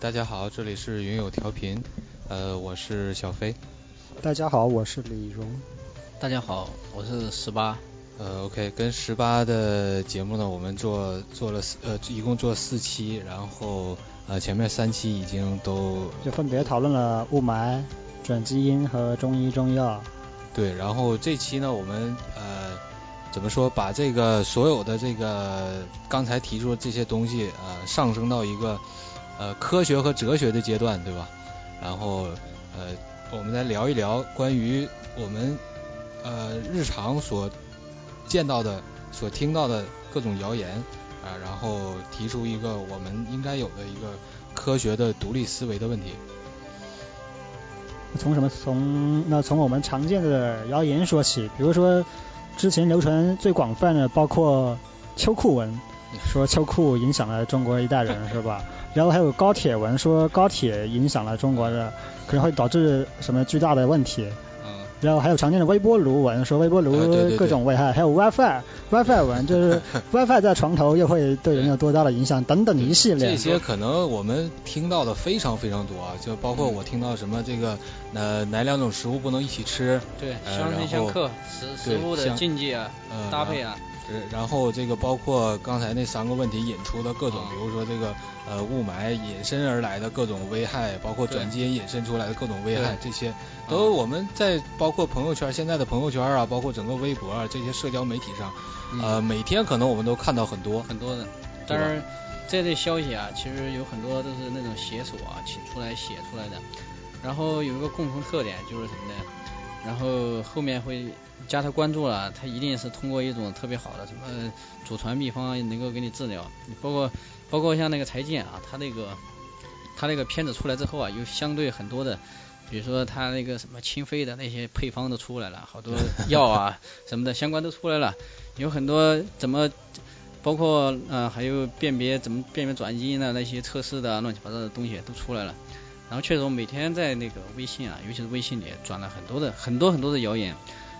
呃，大家好，这里是云友调频，呃，我是小飞。大家好，我是李荣。大家好，我是十八。呃，OK，跟十八的节目呢，我们做做了四呃，一共做四期，然后呃前面三期已经都就分别讨论了雾霾、转基因和中医中药。对，然后这期呢，我们呃怎么说，把这个所有的这个刚才提出的这些东西呃上升到一个呃科学和哲学的阶段，对吧？然后呃我们来聊一聊关于我们呃日常所见到的、所听到的各种谣言啊，然后提出一个我们应该有的一个科学的独立思维的问题。从什么？从那从我们常见的谣言说起，比如说之前流传最广泛的包括秋裤文，说秋裤影响了中国一代人，是吧？然后还有高铁文，说高铁影响了中国的，可能会导致什么巨大的问题。嗯然后还有常见的微波炉文，说微波炉各种危害，还有 WiFi WiFi 文，就是 WiFi 在床头又会对人有多大的影响等等一系列。这些可能我们听到的非常非常多啊，就包括我听到什么这个呃哪两种食物不能一起吃，对，相生相克，食食物的禁忌啊，搭配啊。然后这个包括刚才那三个问题引出的各种，比如说这个呃雾霾引申而来的各种危害，包括转基因引申出来的各种危害，这些都我们在包括朋友圈现在的朋友圈啊，包括整个微博啊这些社交媒体上，呃每天可能我们都看到很多很多的，但是这类消息啊，其实有很多都是那种写手啊请出来写出来的，然后有一个共同特点就是什么呢？然后后面会加他关注了，他一定是通过一种特别好的什么祖传秘方能够给你治疗。包括包括像那个柴健啊，他那个他那个片子出来之后啊，有相对很多的，比如说他那个什么清肺的那些配方都出来了，好多药啊什么的相关都出来了，有很多怎么包括呃还有辨别怎么辨别转基因的那些测试的乱七八糟的东西都出来了。然后确实，我每天在那个微信啊，尤其是微信里转了很多的很多很多的谣言，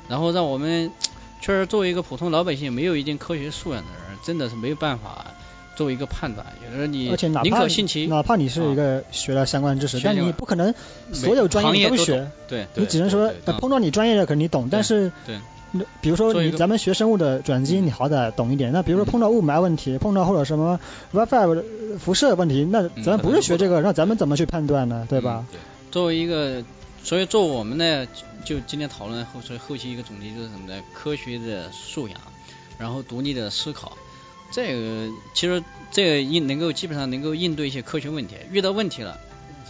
然后让我们确实作为一个普通老百姓，没有一定科学素养的人，真的是没有办法作为一个判断。有的时候你宁可信其，哪怕你是一个学了相关知识，但你不可能所有专业都学。对，你只能说碰到你专业的，可能你懂，但是。比如说你咱们学生物的转基因，你好歹懂一点。那比如说碰到雾霾问题，碰到或者什么 WiFi 辐射问题，那咱不是学这个，那咱们怎么去判断呢？对吧？作为一个，所以做我们呢，就今天讨论后，所以后期一个总结就是什么呢？科学的素养，然后独立的思考。这个其实这个应能够基本上能够应对一些科学问题。遇到问题了，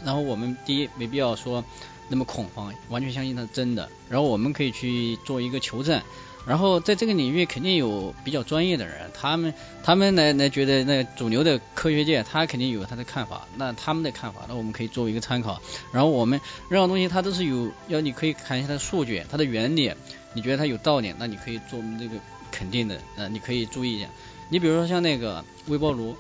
然后我们第一没必要说。那么恐慌，完全相信它是真的。然后我们可以去做一个求证。然后在这个领域肯定有比较专业的人，他们他们来来觉得那主流的科学界他肯定有他的看法。那他们的看法，那我们可以作为一个参考。然后我们任何东西它都是有要你可以看一下它的数据、它的原理，你觉得它有道理，那你可以做我们这个肯定的。呃，你可以注意一下。你比如说像那个微波炉，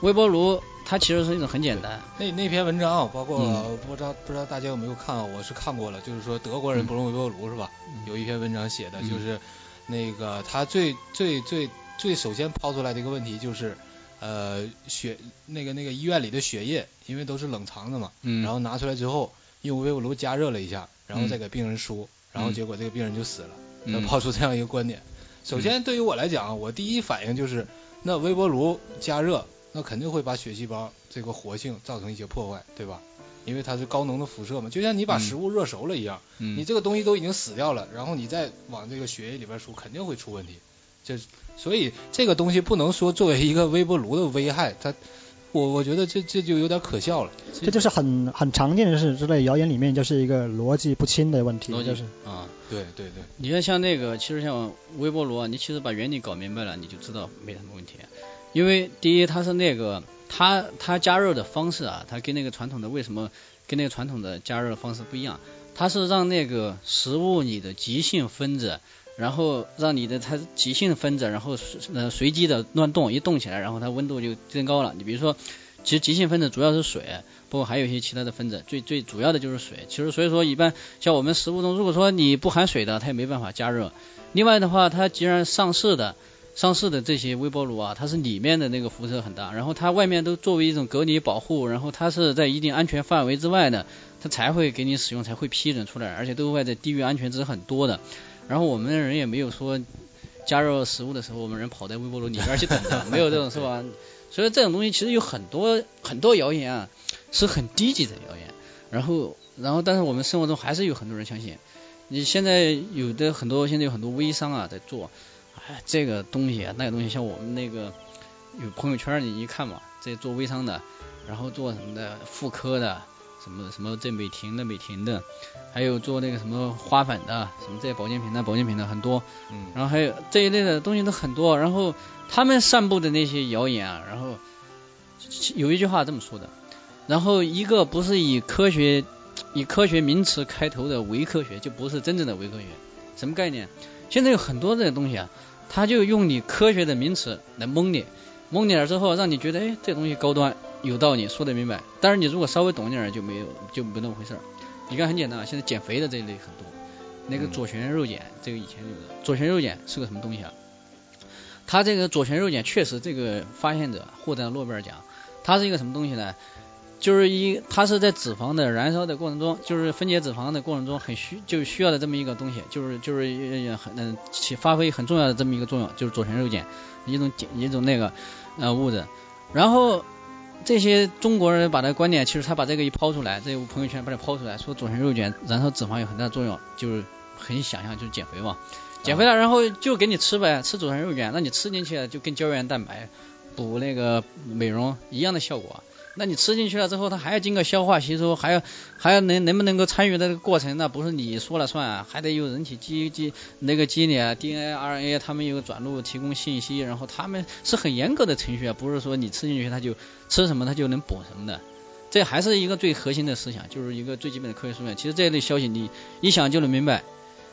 微波炉。它其实是一种很简单。那那篇文章，包括不知道不知道大家有没有看，我是看过了。就是说德国人不用微波炉是吧？有一篇文章写的就是那个他最最最最首先抛出来的一个问题就是呃血那个那个医院里的血液，因为都是冷藏的嘛，然后拿出来之后用微波炉加热了一下，然后再给病人输，然后结果这个病人就死了。他抛出这样一个观点。首先对于我来讲，我第一反应就是那微波炉加热。那肯定会把血细胞这个活性造成一些破坏，对吧？因为它是高能的辐射嘛，就像你把食物热熟了一样，你这个东西都已经死掉了，然后你再往这个血液里边输，肯定会出问题。这所以这个东西不能说作为一个微波炉的危害，它我我觉得这这就有点可笑了。这就是很很常见的事，之类谣言里面就是一个逻辑不清的问题，就是啊，对对对。你看像那个，其实像微波炉啊，你其实把原理搞明白了，你就知道没什么问题。因为第一，它是那个它它加热的方式啊，它跟那个传统的为什么跟那个传统的加热的方式不一样？它是让那个食物里的极性分子，然后让你的它极性分子，然后呃随机的乱动，一动起来，然后它温度就增高了。你比如说，其实极性分子主要是水，包括还有一些其他的分子，最最主要的就是水。其实所以说，一般像我们食物中，如果说你不含水的，它也没办法加热。另外的话，它既然上市的。上市的这些微波炉啊，它是里面的那个辐射很大，然后它外面都作为一种隔离保护，然后它是在一定安全范围之外的，它才会给你使用，才会批准出来，而且都会在低于安全值很多的。然后我们的人也没有说加热食物的时候，我们人跑在微波炉里边去等着，没有这种是吧？所以这种东西其实有很多很多谣言啊，是很低级的谣言。然后然后但是我们生活中还是有很多人相信。你现在有的很多现在有很多微商啊在做，哎这个东西啊那个东西，像我们那个有朋友圈你一看嘛，这做微商的，然后做什么的妇科的，什么什么这美婷的美婷的，还有做那个什么花粉的，什么这些保健品的保健品的很多，嗯，然后还有这一类的东西都很多，然后他们散布的那些谣言啊，然后有一句话这么说的，然后一个不是以科学以科学名词开头的伪科学，就不是真正的伪科学。什么概念？现在有很多这些东西啊，他就用你科学的名词来蒙你，蒙你了之后，让你觉得哎这东西高端有道理，说得明白。但是你如果稍微懂点儿，就没有就没那么回事儿。你看很简单啊，现在减肥的这一类很多，那个左旋肉碱，这个以前有的左旋肉碱是个什么东西啊？它这个左旋肉碱确实这个发现者获得了诺贝尔奖，它是一个什么东西呢？就是一，它是在脂肪的燃烧的过程中，就是分解脂肪的过程中很需就需要的这么一个东西，就是就是很嗯起发挥很重要的这么一个作用，就是左旋肉碱一种碱一种那个呃物质。然后这些中国人把这观点，其实他把这个一抛出来，这朋友圈把它抛出来，说左旋肉碱燃烧脂肪有很大的作用，就是很想象就是减肥嘛，减肥了然后就给你吃呗，吃左旋肉碱，那你吃进去就跟胶原蛋白补那个美容一样的效果。那你吃进去了之后，它还要经过消化吸收，还要还要能能不能够参与这个过程？那不是你说了算，还得有人体基基那个基因啊，DNA、RNA，他们有个转录提供信息，然后他们是很严格的程序啊，不是说你吃进去它就吃什么它就能补什么的。这还是一个最核心的思想，就是一个最基本的科学素养。其实这类消息你一想就能明白。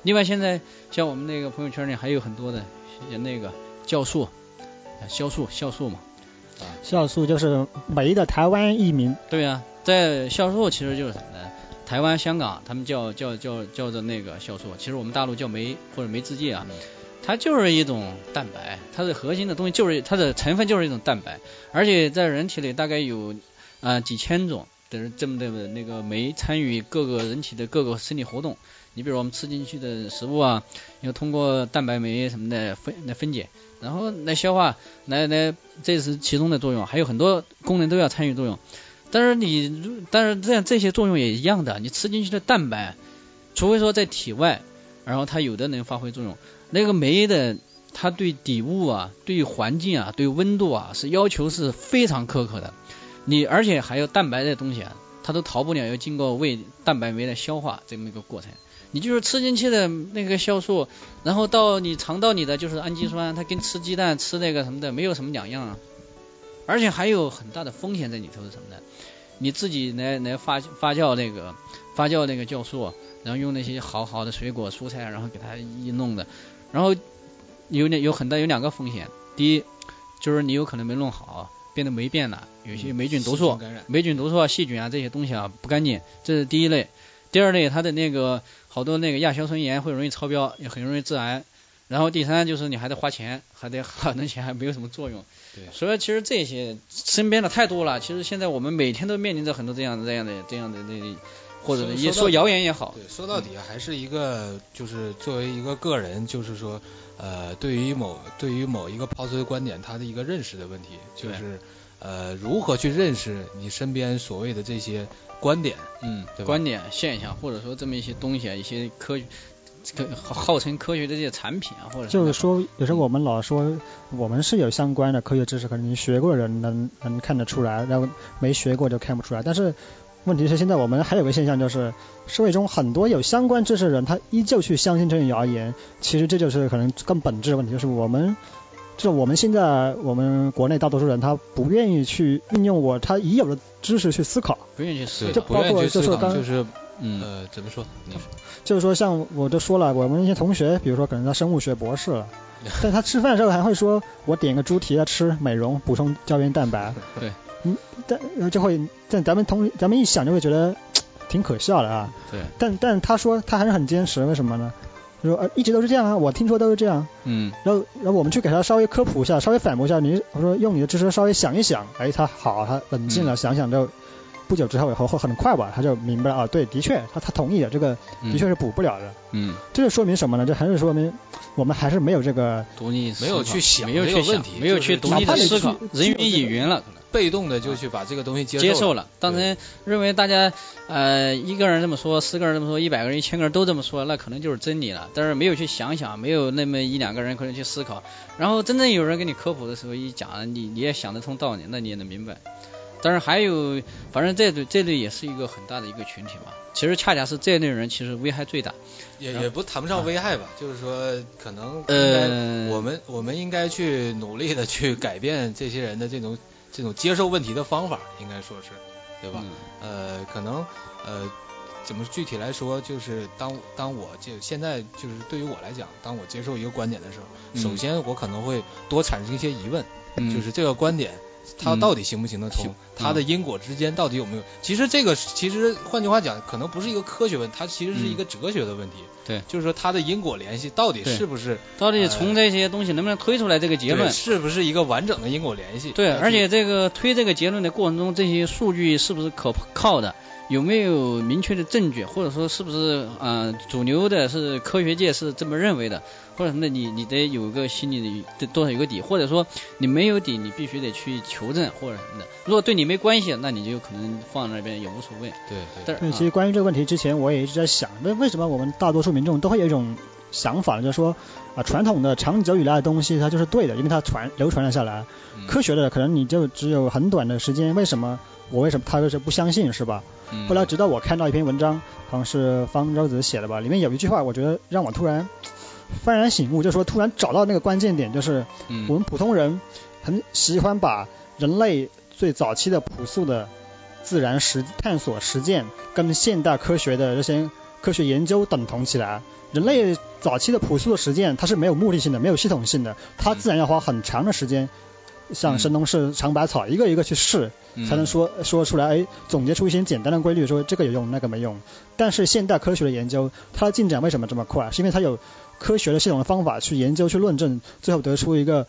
另外，现在像我们那个朋友圈里还有很多的那个酵素、酵素、酵素嘛。酵素就是酶的台湾译名。对呀、在酵素其实就是什么呢？台湾、香港他们叫叫叫叫做那个酵素，其实我们大陆叫酶或者酶制剂啊，它就是一种蛋白，它的核心的东西就是它的成分就是一种蛋白，而且在人体里大概有啊、几千种的这么的那个酶参与各个人体的各个生理活动。你比如我们吃进去的食物啊，要通过蛋白酶什么的分来分解，然后来消化，来来，这是其中的作用，还有很多功能都要参与作用。但是你，但是这样这些作用也一样的，你吃进去的蛋白，除非说在体外，然后它有的能发挥作用。那个酶的，它对底物啊、对环境啊、对温度啊是要求是非常苛刻的。你而且还有蛋白的东西啊，它都逃不了要经过胃蛋白酶的消化这么一个过程。你就是吃进去的那个酵素，然后到你肠道里的就是氨基酸，它跟吃鸡蛋吃那个什么的没有什么两样啊。而且还有很大的风险在里头是什么呢？你自己来来发发酵那个发酵那个酵素，然后用那些好好的水果蔬菜，然后给它一弄的，然后有点有很大有两个风险，第一就是你有可能没弄好，变得霉变了，有些霉菌毒素。霉菌毒素啊、细菌啊这些东西啊不干净，这是第一类。第二类，它的那个好多那个亚硝酸盐会容易超标，也很容易致癌。然后第三就是你还得花钱，还得 花那钱还没有什么作用。对所以其实这些身边的太多了。其实现在我们每天都面临着很多这样的、这样的、这样的那，或者说也说谣言也好，对，说到底还是一个，就是作为一个个人，就是说，呃，对于某对于某一个抛出的观点，他的一个认识的问题，就是呃，如何去认识你身边所谓的这些观点，嗯对观点、现象，或者说这么一些东西啊，一些科学这个号号称科学的这些产品啊，或者就是说，有时候我们老说我们是有相关的科学知识，可能你学过的人能能看得出来，然后没学过就看不出来。但是问题是，现在我们还有个现象，就是社会中很多有相关知识的人，他依旧去相信这种谣言。其实这就是可能更本质的问题，就是我们，就是我们现在我们国内大多数人他不愿意去运用我他已有的知识去思考。不愿意去思，考。就包括就是就是嗯，呃，怎么说？你说，就是说，像我都说了，我们一些同学，比如说可能他生物学博士了，但他吃饭的时候还会说，我点个猪蹄来吃，美容补充胶原蛋白。对，嗯，但然后就会，但咱们同咱们一想就会觉得挺可笑的啊。对，但但他说他还是很坚持，为什么呢？说呃一直都是这样啊，我听说都是这样。嗯然后然后我们去给他稍微科普一下，稍微反驳一下，你我说用你的知识稍微想一想，哎，他好，他冷静了，想想之后，不久之后以后会很快吧，他就明白了啊，对，的确，他他同意了，这个的确是补不了的。嗯，这就说明什么呢？这还是说明我们还是没有这个独立思没有去想没有去想这个问题没有去独立的思考，人云亦云了可能。被动的就去把这个东西接接受了了，当然认为大家呃一个人这么说，十个人这么说，一百个人、一千个人都这么说，那可能就是真理了。但是没有去想想，没有那么一两个人可能去思考，然后真正有人给你科普的时候一讲，你你也想得通道理，那你也能明白。当然还有，反正这类这类也是一个很大的一个群体嘛。其实恰恰是这类人其实危害最大。也也不谈不上危害吧，就是说可能呃，我们我们应该去努力的去改变这些人的这种这种接受问题的方法，应该说是，对吧？嗯呃，可能呃，怎么具体来说，就是当当我就现在就是对于我来讲，当我接受一个观点的时候，嗯首先我可能会多产生一些疑问，嗯就是这个观点。它嗯到底行不行得通嗯？它的因果之间到底有没有？其实这个其实换句话讲，可能不是一个科学问题，它其实是一个哲学的问题。对就是说它的因果联系到底是不是到底从这些东西能不能推出来这个结论对？是不是一个完整的因果联系？对，而且这个推这个结论的过程中，这些数据是不是可靠的？有没有明确的证据，或者说是不是呃主流的是科学界是这么认为的，或者什么的，你你得有个心里的得多少有个底，或者说你没有底，你必须得去求证或者什么的。如果对你没关系，那你就可能放那边也无所谓。对对对，但是其实关于这个问题之前，我也一直在想，那为什么我们大多数民众都会有一种想法，就是说啊，传统的长久以来的东西它就是对的，因为它传流传了下来。嗯科学的可能你就只有很短的时间，为什么我为什么他就是不相信是吧？嗯后来直到我看到一篇文章，好像是方舟子写的吧，里面有一句话，我觉得让我突然幡然醒悟，就是说突然找到那个关键点，就是嗯我们普通人很喜欢把人类最早期的朴素的自然实探索实践跟现代科学的这些科学研究等同起来。人类早期的朴素的实践，它是没有目的性的，没有系统性的，它自然要花很长的时间，像神农氏尝百草，一个一个去试，嗯才能说说出来，哎，总结出一些简单的规律，说这个有用，那个没用。但是现代科学的研究，它的进展为什么这么快？是因为它有科学的系统的方法去研究、去论证，最后得出一个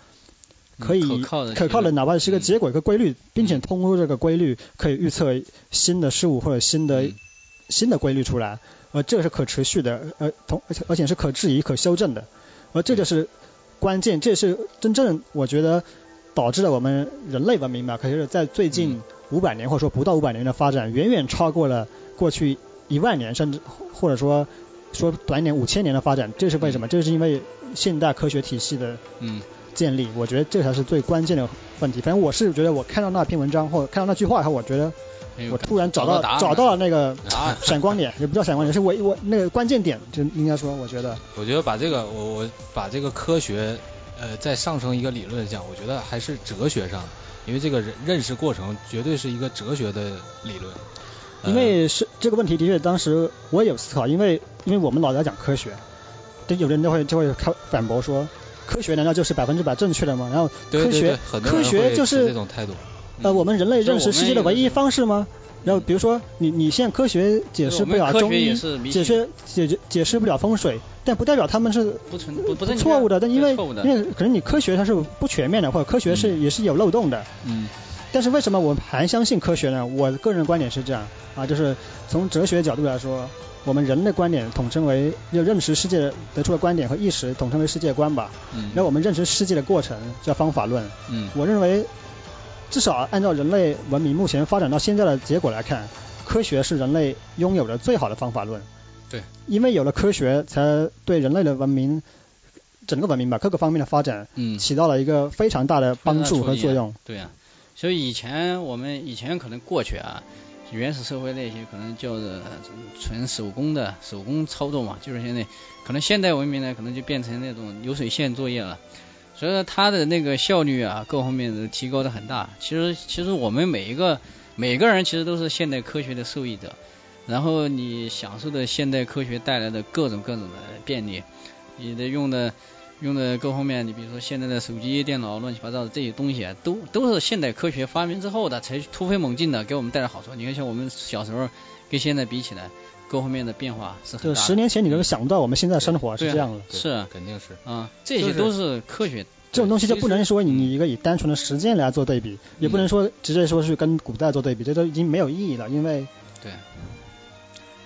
可以嗯可靠的可靠的，哪怕是一个结果、一个规律，并且通过这个规律可以预测新的事物或者新的、嗯新的规律出来，呃这个是可持续的，而同而且而且是可质疑、可修正的，而这就是关键，这是真正我觉得导致了我们人类文明吧，可是在最近五百年或者说不到五百年的发展，远远超过了过去一万年，甚至或者说说短一点五千年的发展。这是为什么？这是因为现代科学体系的嗯建立，我觉得这才是最关键的问题。反正我是觉得，我看到那篇文章或者看到那句话以后，我觉得我突然找到找到了那个闪光点，也不叫闪光点，是我我那个关键点，就应该说，我觉得我觉得把这个我我把这个科学呃再上升一个理论讲，我觉得还是哲学上，因为这个认认识过程绝对是一个哲学的理论。呃因为是这个问题的确，当时我也有思考，因为因为我们老在讲科学，对有的人就会就会开反驳说，科学难道就是百分之百正确的吗？然后科学对对对科学就是这种态度。呃我们人类认识世界的唯一方式吗？然后比如说你你现在科学解释不了中医，解释解决解释不了风水，但不代表他们是不存不不错误的，但因为因为可能你科学它是不全面的，或者科学是、也是有漏洞的。嗯但是为什么我还相信科学呢？我个人观点是这样啊，就是从哲学角度来说，我们人的观点统称为就认识世界得出的观点和意识统称为世界观吧。嗯那我们认识世界的过程叫方法论。嗯我认为，至少按照人类文明目前发展到现在的结果来看，科学是人类拥有的最好的方法论。对，因为有了科学，才对人类的文明整个文明吧各个方面的发展嗯起到了一个非常大的帮助和作用。对呀、所以以前我们以前可能过去啊，原始社会那些可能叫做纯手工的手工操作嘛，就是现在可能现代文明呢，可能就变成那种流水线作业了。所以说它的那个效率啊，各方面都提高的很大。其实其实我们每一个每个人其实都是现代科学的受益者，然后你享受的现代科学带来的各种各种的便利，你的用的用的各方面，你比如说现在的手机、电脑、乱七八糟的这些东西啊，都都是现代科学发明之后的，才突飞猛进的给我们带来好处。你看，像我们小时候跟现在比起来，各方面的变化是很就大的。十年前你都想不到我们现在生活是这样的。是啊肯定是。啊，这些都是科学。这种东西就不能说你一个以单纯的时间来做对比，也不能说直接说是跟古代做对比，这都已经没有意义了，因为对，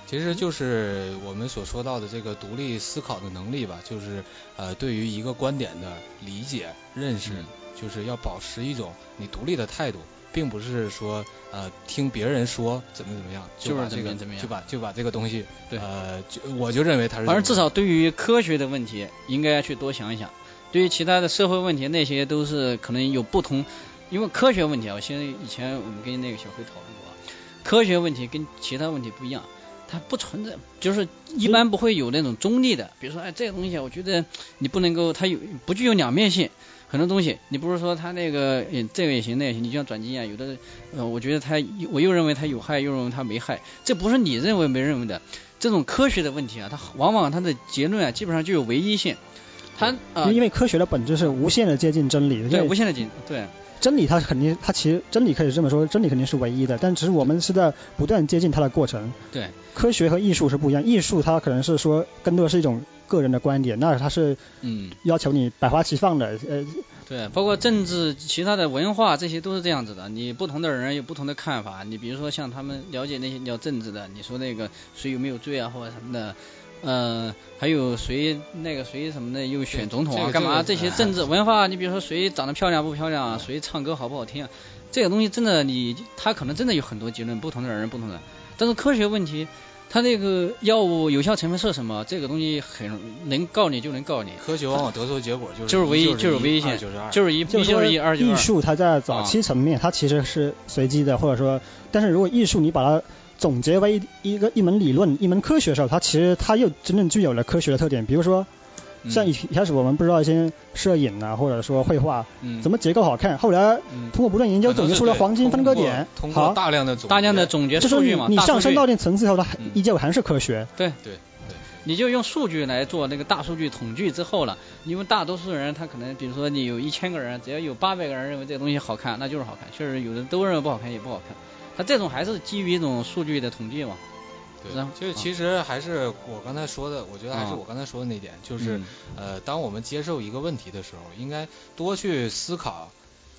其实就是我们所说到的这个独立思考的能力吧，就是呃对于一个观点的理解认识，嗯就是要保持一种你独立的态度，并不是说呃听别人说怎么怎么样，就是把这个怎么样就把就把这个东西对呃就我就认为它是反正至少对于科学的问题，应该去多想一想。对于其他的社会问题，那些都是可能有不同，因为科学问题啊，我现在以前我们跟那个小辉讨论过啊，科学问题跟其他问题不一样，它不存在，就是一般不会有那种中立的，比如说哎这个东西，我觉得你不能够，它有不具有两面性。很多东西，你不是说它那个，嗯，这个也行，那也行，你就像转基因啊，有的，呃，我觉得它，我又认为它有害，又认为它没害，这不是你认为没认为的，这种科学的问题啊，它往往它的结论啊，基本上就有唯一性，它啊，因为科学的本质是无限的接近真理的，对无限的近，对真理它肯定它其实真理可以这么说，真理肯定是唯一的，但只是我们是在不断接近它的过程。对科学和艺术是不一样，艺术它可能是说更多的是一种个人的观点，那它是嗯要求你百花齐放的，呃，对，包括政治、其他的文化，这些都是这样子的。你不同的人有不同的看法。你比如说像他们了解那些聊政治的，你说那个谁有没有罪啊，或者什么的，呃，还有谁那个谁什么的又选总统啊，干嘛？这个这些政治文化，你比如说谁长得漂亮不漂亮啊，谁唱歌好不好听啊，这个东西真的你他可能真的有很多结论，不同的人不同的。但是科学问题，它那个药物有效成分是什么，这个东西很能告你就能告你，科学往往得出的结果就是就是唯一就就是唯一性就是二就是一就是说一就是一，二就是艺二。术它在早期层面它其实是随机的，或者说，但是如果艺术你把它总结为一一个一门理论、一门科学的时候，它其实它又真正具有了科学的特点。比如说，像一一开始我们不知道一些摄影啊，或者说绘画嗯怎么结构好看，后来嗯通过不断研究总结出了黄金分割点。通过好，大量的总大量的结总结就说你数据嘛，你上升到一定层次后，它嗯依旧还是科学。对对对你就用数据来做那个大数据统计之后了，因为大多数人他可能，比如说你有一千个人，只要有八百个人认为这个东西好看，那就是好看。确实有的都认为不好看，也不好看。他这种还是基于一种数据的统计嘛。对，就是其实还是我刚才说的，我觉得还是啊。我刚才说的那点，就是嗯。呃，当我们接受一个问题的时候，应该多去思考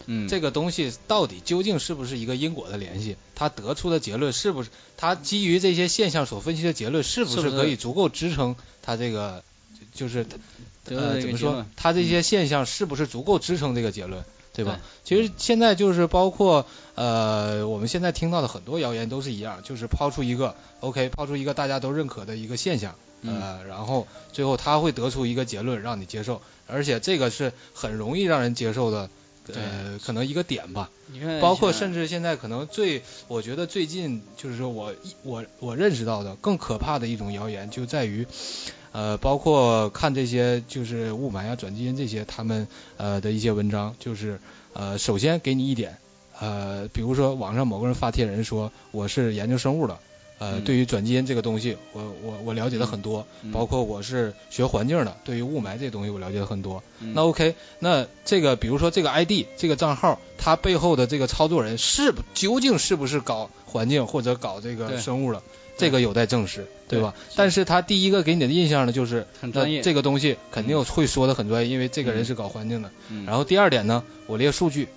嗯，这个东西到底究竟是不是一个因果的联系，它得出的结论是不是，它基于这些现象所分析的结论是不是可以足够支撑它这个，就是呃怎么说这个结论，它这些现象是不是足够支撑这个结论，对吧？其实现在就是包括呃我们现在听到的很多谣言都是一样，就是抛出一个 OK，抛出一个大家都认可的一个现象，嗯呃，然后最后他会得出一个结论让你接受，而且这个是很容易让人接受的，呃，可能一个点吧。包括甚至现在可能最，我觉得最近就是说我我我认识到的更可怕的一种谣言就在于，呃，包括看这些就是雾霾啊、转基因这些他们呃的一些文章，就是呃首先给你一点，呃，比如说网上某个人发帖人说我是研究生物的。呃，嗯。对于转基因这个东西，我我我了解的很多，嗯。包括我是学环境的，对于雾霾这东西我了解的很多。嗯。那 OK，那这个比如说这个 ID 这个账号，它背后的这个操作人是不究竟是不是搞环境或者搞这个生物的，这个有待证实，对吧？是。但是他第一个给你的印象呢，就是很专业这个东西肯定会说的很专业，因为这个人嗯。是搞环境的。嗯。然后第二点呢，我列数据，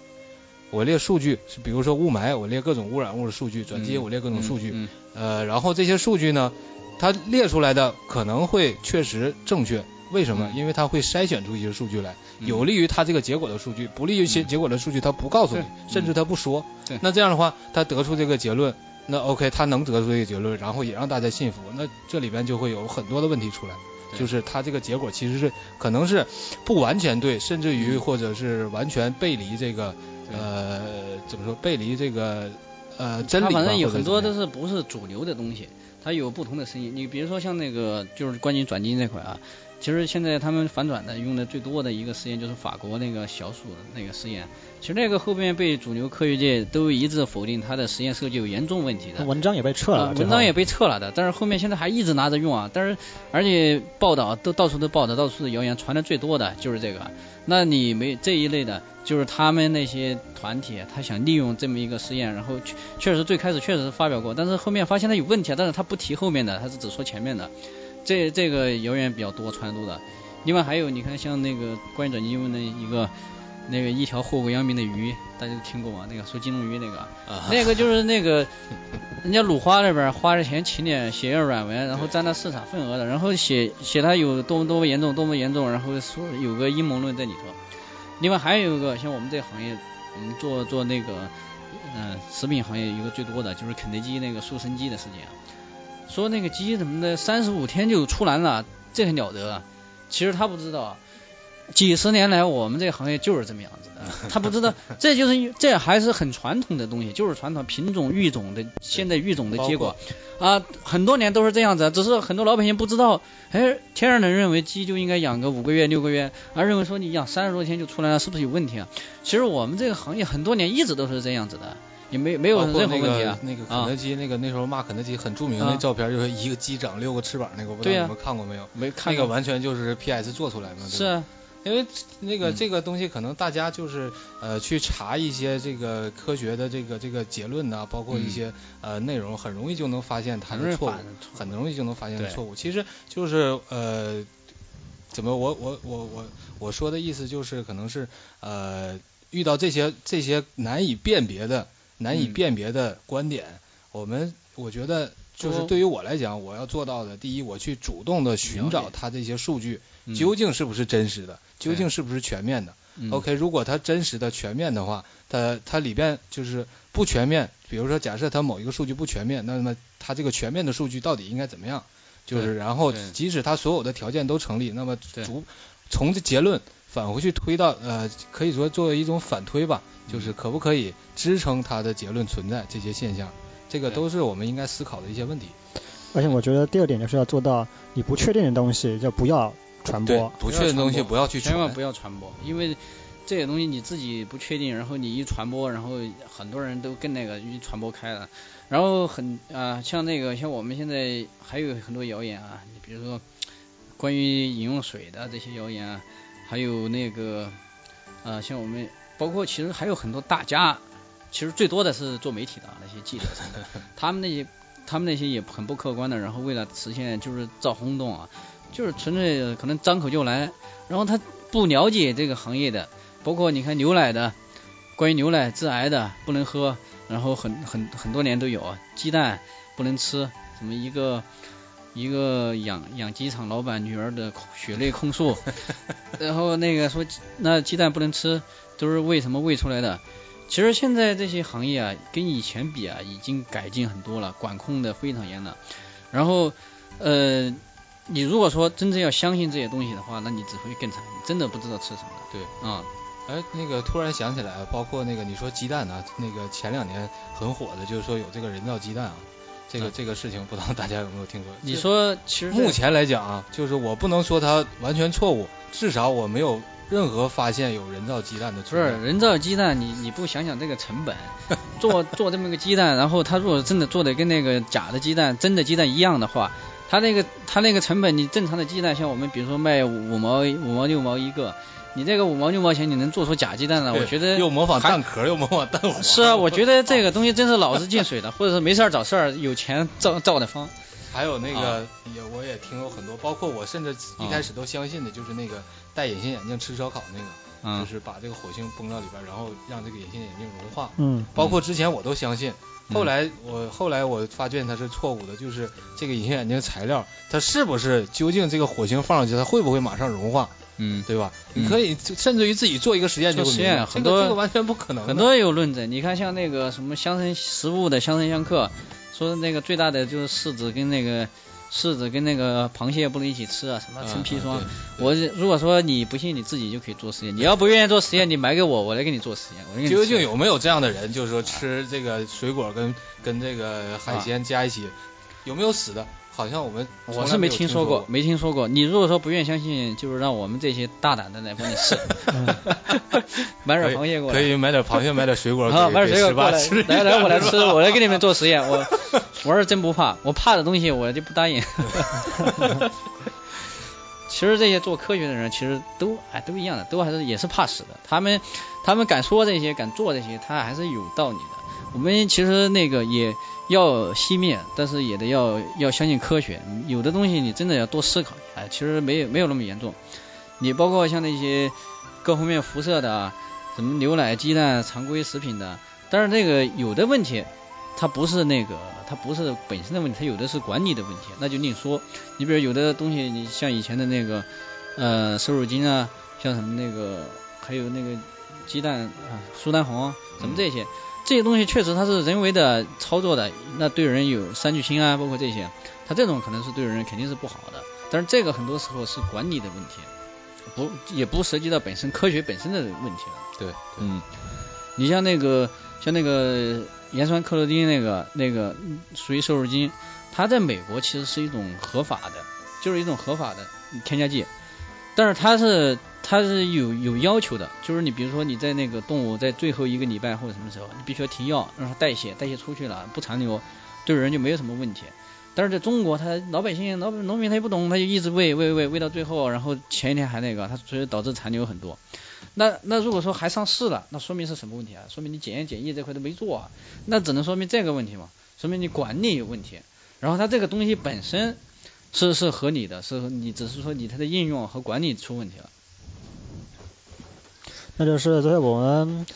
我列数据是比如说雾霾，我列各种污染物的数据，转基因嗯我列各种数据，嗯呃，然后这些数据呢，它列出来的可能会确实正确。为什么？嗯。因为它会筛选出一些数据来，嗯。有利于它这个结果的数据，不利于其嗯结果的数据，它不告诉你对，甚至它不说。对。那这样的话，他得出这个结论，那 OK，他能得出这个结论，然后也让大家信服，那这里边就会有很多的问题出来。就是它这个结果其实是可能是不完全对，甚至于嗯。或者是完全背离这个对呃怎么说背离这个呃真理吧。它反正有很多都是不是主流的东西，它有不同的声音。你比如说像那个就是关于转基因这块啊，其实现在他们反转的用的最多的一个实验就是法国那个小鼠的那个实验，其实那个后面被主流科学界都一致否定它的实验设计有严重问题的。文章也被撤了，文章也被撤了的，但是后面现在还一直拿着用啊，但是而且报道都到处都报道，到处的谣言传的最多的就是这个。那你没这一类的，就是他们那些团体，他想利用这么一个实验，然后确确实最开始确实是发表过，但是后面发现它有问题，但是他不提后面的，他是只说前面的。这这个谣言比较多，传多的。另外还有，你看像那个关于转基因的一个那个一条祸国殃民的鱼，大家都听过吗？那个说金龙鱼那个，那个就是那个 人家鲁花那边花着钱请点血液软文，然后占了市场份额的，然后写写它有多么多么严重，多么严重，然后说有个阴谋论在里头。另外还有一个像我们这个行业，我们做做那个嗯食品行业一个最多的就是肯德基那个塑身鸡的事情。说那个鸡怎么的，三十五天就出栏了，这很了得。其实他不知道，几十年来我们这个行业就是这么样子的。他不知道，这就是这还是很传统的东西，就是传统品种育种的，现在育种的结果啊，很多年都是这样子。只是很多老百姓不知道，哎，天然的认为鸡就应该养个五个月、六个月，而认为说你养三十多天就出来了，是不是有问题啊？其实我们这个行业很多年一直都是这样子的。也没没有任何问题啊。那个肯德基那个那时候骂肯德基很著名的照片，就是一个鸡长六个翅膀那个，我不知道你们看过没有？没看。那个完全就是 PS 做出来的。是啊。因为那个这个东西可能大家就是呃去查一些这个科学的这个这个结论呐，包括一些呃内容，很容易就能发现它的错误，很容易就能发现错误。其实就是呃怎么我我我我我说的意思就是可能是呃遇到这些这些难以辨别的。难以辨别的观点，我们我觉得就是对于我来讲，我要做到的，第一，我去主动的寻找它这些数据究竟是不是真实的，究竟是不是全面的。OK，如果它真实的全面的话，它它里边就是不全面，比如说假设它某一个数据不全面，那么它这个全面的数据到底应该怎么样？就是然后即使它所有的条件都成立，那么逐从这结论返回去推到呃，可以说作为一种反推吧。就是可不可以支撑他的结论存在这些现象，这个都是我们应该思考的一些问题。而且我觉得第二点就是要做到你不确定的东西就不要传播，不确定的东西不要去千万不要传播，因为这些东西你自己不确定，然后你一传播，然后很多人都跟那个一传播开了，然后很啊像那个像我们现在还有很多谣言啊，你比如说关于饮用水的这些谣言啊，还有那个啊像我们。包括其实还有很多大家，其实最多的是做媒体的那些记者什么的，他们那些他们那些也很不客观的，然后为了实现就是造轰动啊，就是纯粹可能张口就来，然后他不了解这个行业的，包括你看牛奶的，关于牛奶致癌的不能喝，然后很很很多年都有，鸡蛋不能吃，什么一个。一个养养鸡场老板女儿的血泪控诉，然后那个说那鸡蛋不能吃，都是喂什么喂出来的？其实现在这些行业啊，跟以前比啊，已经改进很多了，管控的非常严了。然后呃，你如果说真正要相信这些东西的话，那你只会更惨，真的不知道吃什么。对，啊，哎，那个突然想起来，包括那个你说鸡蛋呢，那个前两年很火的，就是说有这个人造鸡蛋啊。这个这个事情不知道大家有没有听说？你说，其实目前来讲啊，就是我不能说它完全错误，至少我没有任何发现有人造鸡蛋的。不是人造鸡蛋，你你不想想这个成本，做做这么个鸡蛋，然后它如果真的做的跟那个假的鸡蛋、真的鸡蛋一样的话，它那个它那个成本，你正常的鸡蛋，像我们比如说卖五毛五毛六毛一个。你这个五毛六毛钱，你能做出假鸡蛋来？我觉得又模仿蛋壳，又模仿蛋黄。是啊，我觉得这个东西真是脑子进水的，或者是没事儿找事儿，有钱造造的方。还有那个也我也听过很多，包括我甚至一开始都相信的，就是那个戴隐形眼镜吃烧烤那个，就是把这个火星崩到里边，然后让这个隐形眼镜融化。嗯。包括之前我都相信，后来我后来我发现它是错误的，就是这个隐形眼镜材料，它是不是究竟这个火星放上去，它会不会马上融化？嗯，对吧？你可以甚至于自己做一个实验，做实验很多这个完全不可能。很多有论证，你看像那个什么相生食物的相生相克，说那个最大的就是柿子跟那个柿子跟那个螃蟹不能一起吃啊，什么陈皮霜。我如果说你不信，你自己就可以做实验。你要不愿意做实验，你买给我，我来给你做实验。究竟有没有这样的人，就是说吃这个水果跟跟这个海鲜加一起，有没有死的？好像我们我是没听说过，没听说过。你如果说不愿意相信，就是让我们这些大胆的来帮你试，买点螃蟹过来，可以买点螃蟹，买点水果，啊，买点水果过来，来来，我来吃，我来给你们做实验。我我是真不怕，我怕的东西我就不答应。其实这些做科学的人，其实都哎都一样的，都还是也是怕死的。他们他们敢说这些，敢做这些，他还是有道理的。我们其实那个也。要熄灭，但是也得要要相信科学。有的东西你真的要多思考。哎，其实没有没有那么严重。你包括像那些各方面辐射的啊，什么牛奶、鸡蛋、常规食品的，但是那个有的问题，它不是那个，它不是本身的问题，它有的是管理的问题，那就另说。你比如有的东西，你像以前的那个呃瘦肉精啊，像什么那个还有那个鸡蛋啊、苏丹红什么这些。这些东西确实它是人为的操作的，那对人有三聚氰胺，包括这些，它这种可能是对人肯定是不好的。但是这个很多时候是管理的问题，不也不涉及到本身科学本身的问题了。对，嗯，你像那个像那个盐酸克罗丁那个那个属于瘦肉精，它在美国其实是一种合法的，就是一种合法的添加剂，但是它是。它是有有要求的，就是你比如说你在那个动物在最后一个礼拜或者什么时候，你必须要停药，让它代谢，代谢出去了不残留，对人就没有什么问题。但是在中国，他老百姓、老农民他也不懂，他就一直喂喂喂喂到最后，然后前一天还那个，他所以导致残留很多。那那如果说还上市了，那说明是什么问题啊？说明你检验检疫这块都没做啊，那只能说明这个问题嘛，说明你管理有问题。然后它这个东西本身是是合理的，是你只是说你它的应用和管理出问题了。那就是最后我们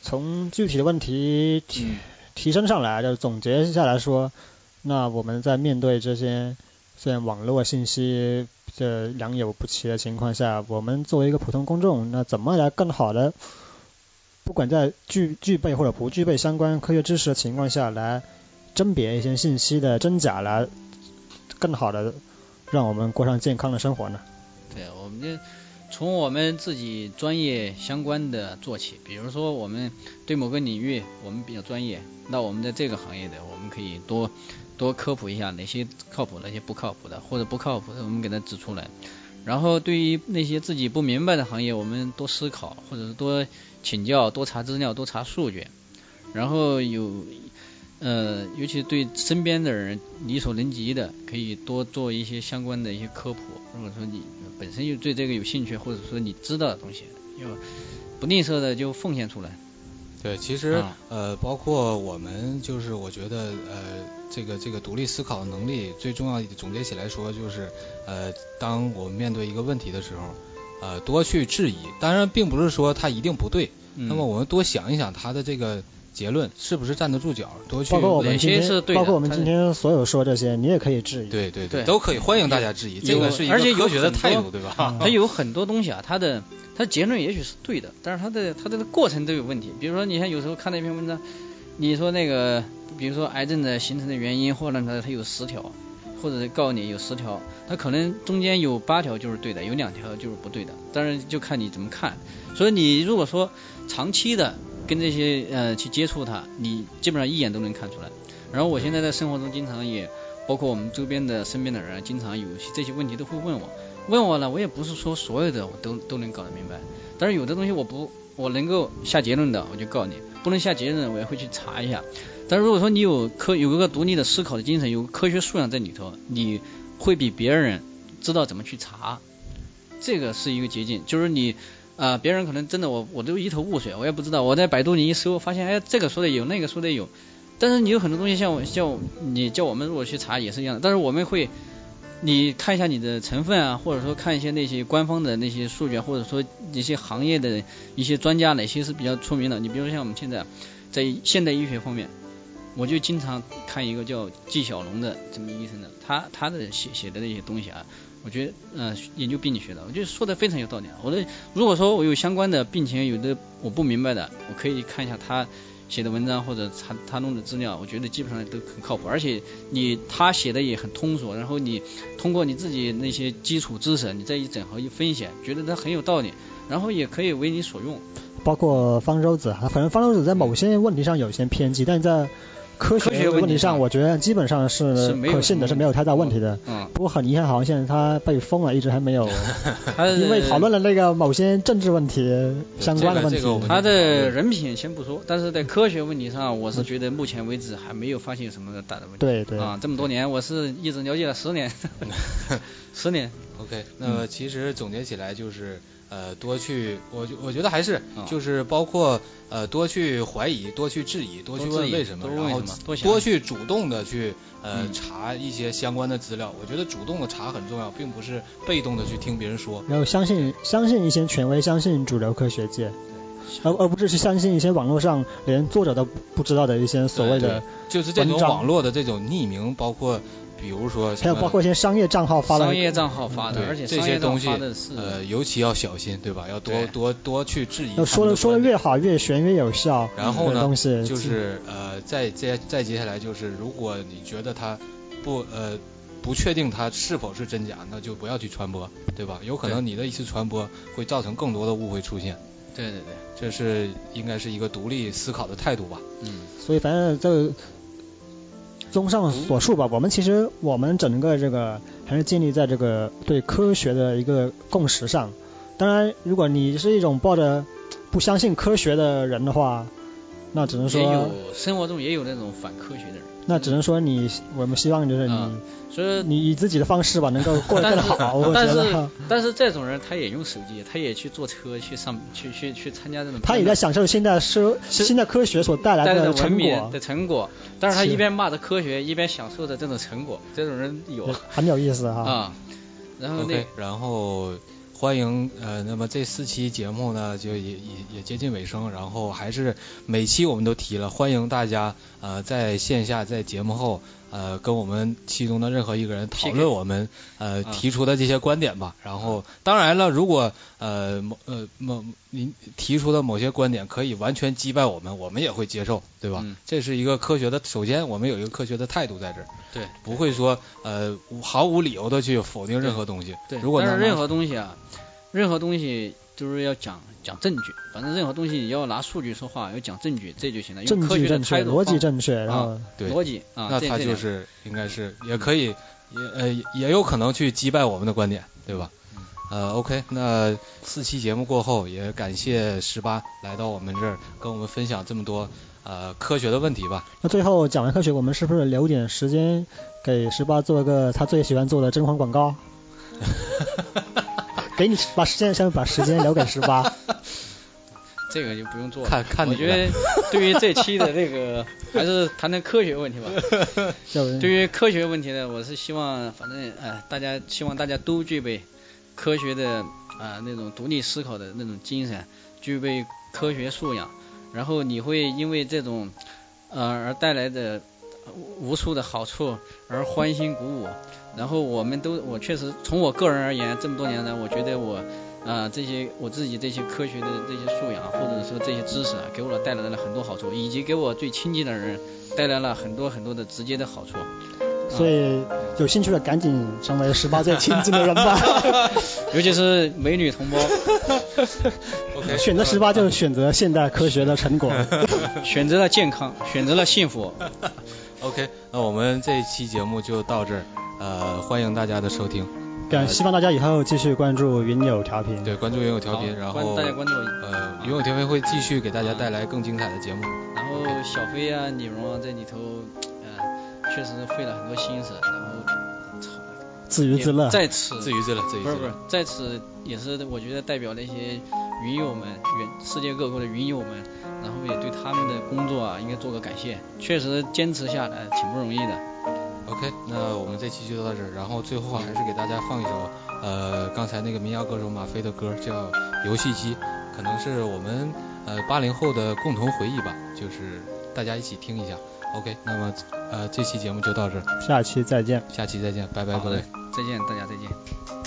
从具体的问题提提升上来，就总结下来说，那我们在面对这些现在网络信息这良莠不齐的情况下，我们作为一个普通公众，那怎么来更好的，不管在具具备或者不具备相关科学知识的情况下来甄别一些信息的真假，来更好的让我们过上健康的生活呢？对，我们就。从我们自己专业相关的做起，比如说我们对某个领域我们比较专业，那我们在这个行业的，我们可以多多科普一下哪些靠谱，哪些不靠谱的，或者不靠谱的，我们给他指出来。然后对于那些自己不明白的行业，我们多思考，或者是多请教，多查资料，多查数据。然后有呃，尤其对身边的人力所能及的，可以多做一些相关的一些科普。如果说你本身就对这个有兴趣，或者说你知道的东西，要不吝啬的就奉献出来。对，其实呃，包括我们就是我觉得呃，这个这个独立思考的能力最重要，总结起来说就是呃，当我们面对一个问题的时候，呃，多去质疑。当然，并不是说它一定不对，那么我们多想一想它的这个。结论是不是站得住脚？多去包括我们今天，包括我们今天所有说这些，你也可以质疑。对对对，都可以，欢迎大家质疑。这个是一个科学的态度，对吧？它有很多东西啊，它的它结论也许是对的，但是它的它的过程都有问题。比如说，你像有时候看一篇文章，你说那个，比如说癌症的形成的原因，或者它它有十条，或者告诉你有十条，他可能中间有八条就是对的，有两条就是不对的。当然就看你怎么看。所以你如果说长期的。跟这些呃去接触它，你基本上一眼都能看出来。然后我现在在生活中经常也，包括我们周边的身边的人，经常有些这些问题都会问我。问我呢，我也不是说所有的我都都能搞得明白，但是有的东西我不我能够下结论的，我就告诉你；不能下结论，我也会去查一下。但是如果说你有科有一个独立的思考的精神，有科学素养在里头，你会比别人知道怎么去查，这个是一个捷径，就是你。啊，别人可能真的我我都一头雾水，我也不知道。我在百度里一搜，发现哎，这个说的有，那个说的有。但是你有很多东西，像我叫你叫我们如果去查也是一样的。但是我们会，你看一下你的成分啊，或者说看一些那些官方的那些数据，或者说一些行业的一些专家哪些是比较出名的。你比如说像我们现在在现代医学方面，我就经常看一个叫纪晓龙的这么医生的，他他的写写的那些东西啊。我觉得，嗯，研究病理学的，我觉得说的非常有道理。我的，如果说我有相关的病情，有的我不明白的，我可以看一下他写的文章或者他他弄的资料，我觉得基本上都很靠谱。而且你他写的也很通俗，然后你通过你自己那些基础知识，你再一整合一分析，觉得他很有道理，然后也可以为你所用。包括方舟子，反正方舟子在某些问题上有些偏激，但是在科学问题上，我觉得基本上是可信的，是没有太大问题的。嗯。不过很遗憾，好像现在他被封了，一直还没有。他因为讨论了那个某些政治问题相关的问题。他的人品先不说，但是在科学问题上，我是觉得目前为止还没有发现什么大的问题。对对。啊，这么多年，我是一直了解了十年。十年。OK，那么其实总结起来就是。呃，多去，我我觉得还是就是包括呃，多去怀疑，多去质疑，多去问为什么，然后多去主动的去呃查一些相关的资料。我觉得主动的查很重要，并不是被动的去听别人说。然后相信相信一些权威，相信主流科学界，而而不是去相信一些网络上连作者都不知道的一些所谓的就是这种网络的这种匿名，包括。比如说，还有包括一些商业账号发的，商业账号发的，而且这些东西呃尤其要小心，对吧？要多多多去质疑。说的说的越好，越玄越有效。然后呢，东西就是呃，再接再接下来就是，如果你觉得他不呃不确定它是否是真假，那就不要去传播，对吧？有可能你的一次传播会造成更多的误会出现。对对对，这是应该是一个独立思考的态度吧。嗯。所以反正这。综上所述吧，我们其实我们整个这个还是建立在这个对科学的一个共识上。当然，如果你是一种抱着不相信科学的人的话，那只能说也有生活中也有那种反科学的人。那只能说你，我们希望就是你，所以你以自己的方式吧，能够过得更好。但是 但是这种人他也用手机，他也去坐车去上去去去参加这种。他也在享受现代社现代科学所带来的成果的成果，但是他一边骂着科学，一边享受着这种成果，这种人有很有意思哈。啊，然后那然后。欢迎，呃，那么这四期节目呢，就也也也接近尾声，然后还是每期我们都提了，欢迎大家，呃，在线下在节目后，呃，跟我们其中的任何一个人讨论我们，呃，提出的这些观点吧。然后，当然了，如果，呃，某，呃，某您提出的某些观点可以完全击败我们，我们也会接受，对吧？这是一个科学的，首先我们有一个科学的态度在这儿，对，不会说，呃，毫无理由的去否定任何东西。对，如果但是任何东西啊。任何东西都是要讲讲证据，反正任何东西你要拿数据说话，要讲证据，这就行了。用科学的态度，逻辑正确，然后对逻辑啊，那他就是应该是也可以，也呃也有可能去击败我们的观点，对吧？呃，OK，那四期节目过后，也感谢十八来到我们这儿跟我们分享这么多呃科学的问题吧。那最后讲完科学，我们是不是留点时间给十八做一个他最喜欢做的甄嬛广告？给你把时间，先把时间留给十八。这个就不用做了。看看我觉得对于这期的这个，还是谈谈科学问题吧。对于科学问题呢，我是希望，反正哎，大家希望大家都具备科学的啊那种独立思考的那种精神，具备科学素养，然后你会因为这种呃而带来的无数的好处而欢欣鼓舞。然后我们都，我确实从我个人而言，这么多年来，我觉得我啊这些我自己这些科学的这些素养，或者说这些知识啊，给我带来了很多好处，以及给我最亲近的人带来了很多很多的直接的好处。所以有兴趣的赶紧成为十八最亲近的人吧。尤其是美女同胞。OK，选择十八就是选择现代科学的成果，选择了健康，选择了幸福。OK，那我们这一期节目就到这儿。呃，欢迎大家的收听，感希望大家以后继续关注云友调频，对，关注云友调频，然后大家关注呃，云友调频会继续给大家带来更精彩的节目。然后小飞啊、李荣啊在里头，呃，确实费了很多心思，然后自娱自乐，在此自娱自乐，自娱自乐，不是不是，在此也是我觉得代表那些云友们，云世界各国的云友们，然后也对他们的工作啊应该做个感谢，确实坚持下来挺不容易的。OK，那我们这期就到这儿，然后最后还是给大家放一首，呃，刚才那个民谣歌手马飞的歌，叫《游戏机》，可能是我们呃八零后的共同回忆吧，就是大家一起听一下。OK，那么呃这期节目就到这儿，下期再见，下期再见，拜拜各位，再见，大家再见。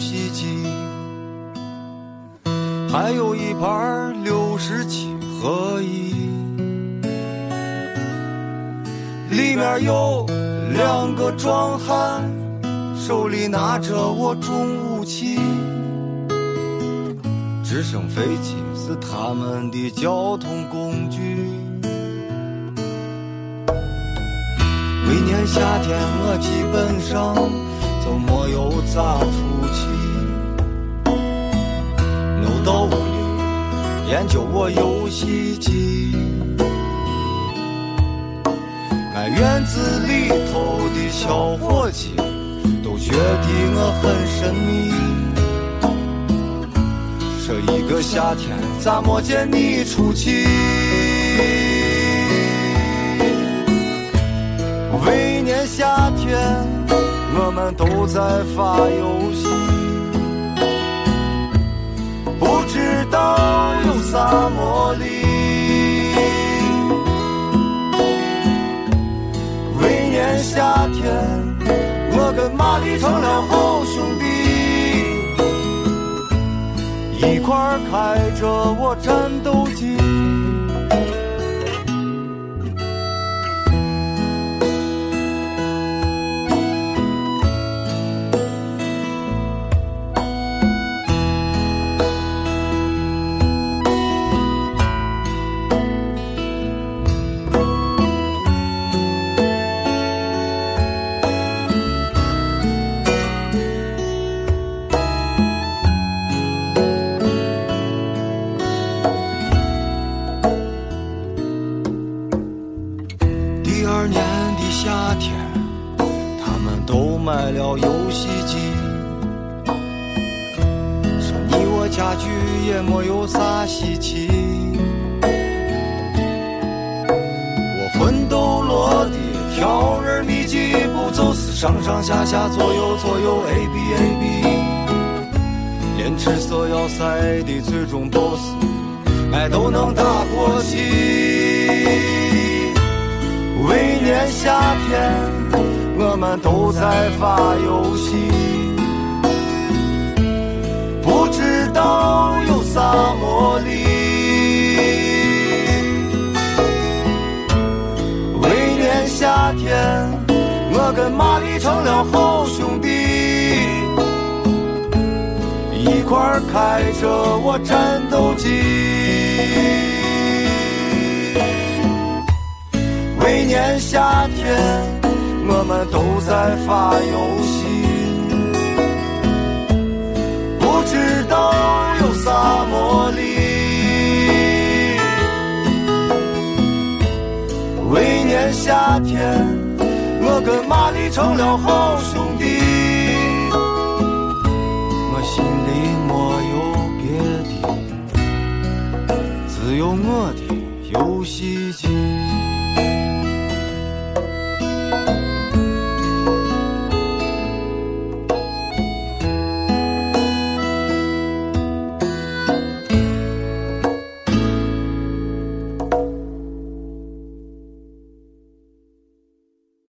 个游戏机，还有一盘六十七合一，里面有两个壮汉，手里拿着我重武器，直升飞机是他们的交通工具。每年夏天，我基本上就没有咋出去，溜到屋里研究我游戏机。俺院子里头的小伙计都觉得我很神秘，这一个夏天咋没见你出去？每年夏天，我们都在发游戏，道有啥魔力。每年夏天，我跟玛丽成了好兄弟，一块儿开着我战斗机。块开着我战斗机。每年夏天，我们都在发游戏，不知道有啥魔力。每年夏天。我跟玛丽成了好兄只有我的。